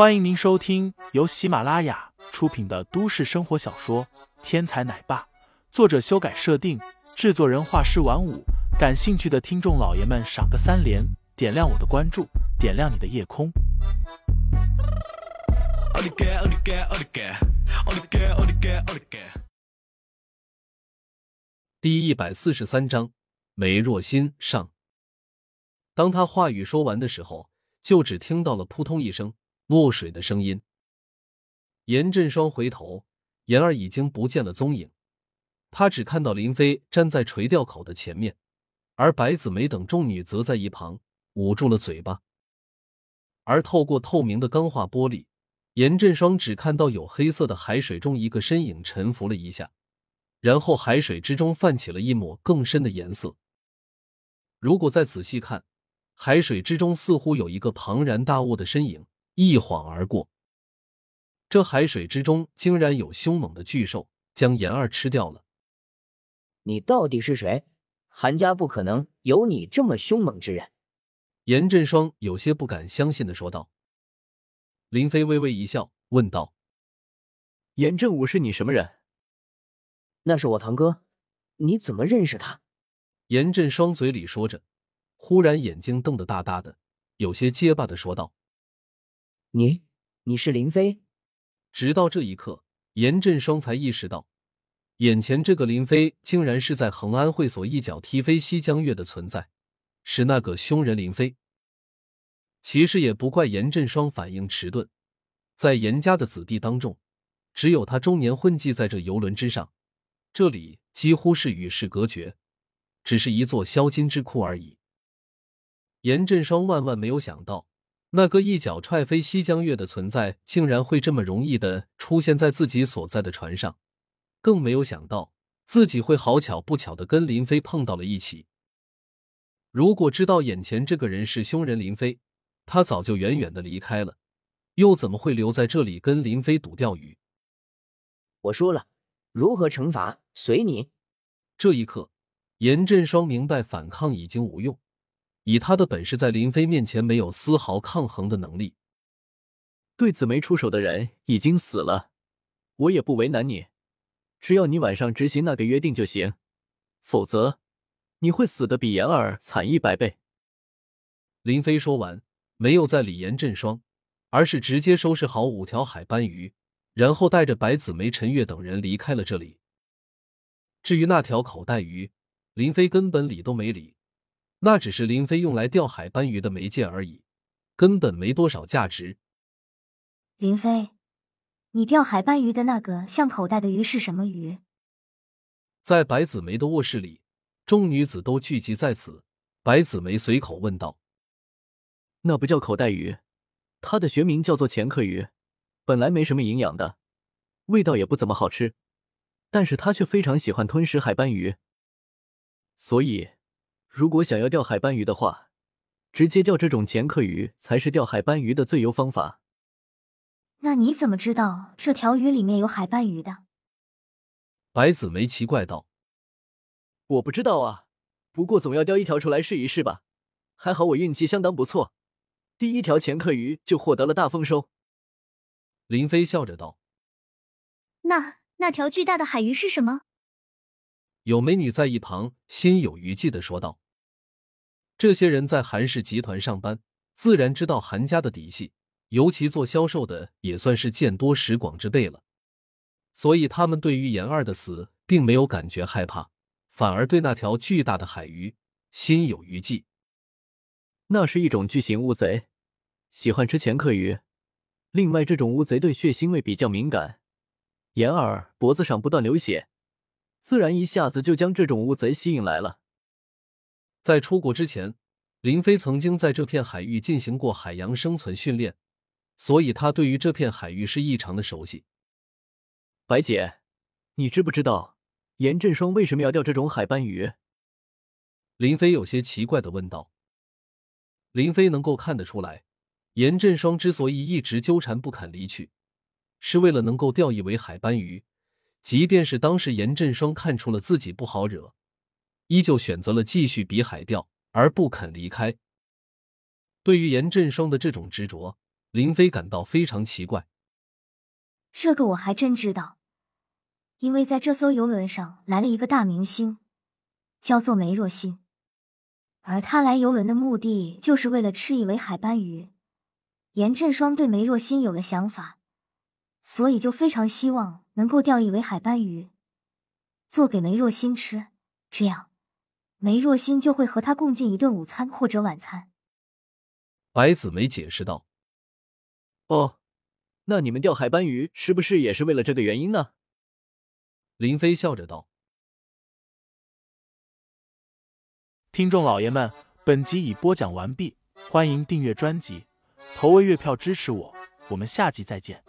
欢迎您收听由喜马拉雅出品的都市生活小说《天才奶爸》，作者修改设定，制作人画师晚舞。感兴趣的听众老爷们，赏个三连，点亮我的关注，点亮你的夜空。第一百四十三章，梅若欣上。当他话语说完的时候，就只听到了扑通一声落水的声音。严振双回头，妍儿已经不见了踪影，他只看到林飞站在垂钓口的前面，而白子梅等众女则在一旁捂住了嘴巴。而透过透明的钢化玻璃，严振双只看到有黑色的海水中一个身影沉浮了一下，然后海水之中泛起了一抹更深的颜色。如果再仔细看，海水之中似乎有一个庞然大物的身影一晃而过。这海水之中竟然有凶猛的巨兽将妍儿吃掉了。你到底是谁？韩家不可能有你这么凶猛之人。严振双有些不敢相信的说道。林飞微微一笑，问道：“严振武是你什么人？”“那是我堂哥。”“你怎么认识他？”严振双嘴里说着。忽然，眼睛瞪得大大的，有些结巴的说道：“你，你是林飞？”直到这一刻，严振双才意识到，眼前这个林飞竟然是在恒安会所一脚踢飞西江月的存在，是那个凶人林飞。其实也不怪严振双反应迟钝，在严家的子弟当中，只有他终年混迹在这游轮之上，这里几乎是与世隔绝，只是一座销金之库而已。严振双万万没有想到，那个一脚踹飞西江月的存在，竟然会这么容易的出现在自己所在的船上，更没有想到自己会好巧不巧的跟林飞碰到了一起。如果知道眼前这个人是凶人林飞，他早就远远的离开了，又怎么会留在这里跟林飞赌钓鱼？我说了，如何惩罚随你。这一刻，严振双明白反抗已经无用。以他的本事，在林飞面前没有丝毫抗衡的能力。对紫梅出手的人已经死了，我也不为难你，只要你晚上执行那个约定就行，否则你会死的比妍儿惨一百倍。林飞说完，没有再理严振双，而是直接收拾好五条海斑鱼，然后带着白子梅、陈月等人离开了这里。至于那条口袋鱼，林飞根本理都没理。那只是林飞用来钓海斑鱼的媒介而已，根本没多少价值。林飞，你钓海斑鱼的那个像口袋的鱼是什么鱼？在白子梅的卧室里，众女子都聚集在此。白子梅随口问道：“那不叫口袋鱼，它的学名叫做前客鱼，本来没什么营养的，味道也不怎么好吃，但是它却非常喜欢吞食海斑鱼，所以。”如果想要钓海斑鱼的话，直接钓这种前客鱼才是钓海斑鱼的最优方法。那你怎么知道这条鱼里面有海斑鱼的？白子梅奇怪道：“我不知道啊，不过总要钓一条出来试一试吧。还好我运气相当不错，第一条前客鱼就获得了大丰收。”林飞笑着道：“那那条巨大的海鱼是什么？”有美女在一旁心有余悸的说道：“这些人在韩氏集团上班，自然知道韩家的底细，尤其做销售的也算是见多识广之辈了，所以他们对于严二的死并没有感觉害怕，反而对那条巨大的海鱼心有余悸。那是一种巨型乌贼，喜欢吃前客鱼。另外，这种乌贼对血腥味比较敏感。严二脖子上不断流血。”自然一下子就将这种乌贼吸引来了。在出国之前，林飞曾经在这片海域进行过海洋生存训练，所以他对于这片海域是异常的熟悉。白姐，你知不知道严振双为什么要钓这种海斑鱼？林飞有些奇怪的问道。林飞能够看得出来，严振双之所以一直纠缠不肯离去，是为了能够钓一尾海斑鱼。即便是当时严振双看出了自己不好惹，依旧选择了继续比海钓，而不肯离开。对于严振双的这种执着，林飞感到非常奇怪。这个我还真知道，因为在这艘游轮上来了一个大明星，叫做梅若欣，而他来游轮的目的就是为了吃一尾海斑鱼。严振双对梅若欣有了想法，所以就非常希望能够钓一尾海斑鱼，做给梅若欣吃，这样梅若欣就会和他共进一顿午餐或者晚餐。白子梅解释道：“哦。”那你们钓海斑鱼是不是也是为了这个原因呢？林飞笑着道。听众老爷们，本集已播讲完毕，欢迎订阅专辑，投喂月票支持我，我们下集再见。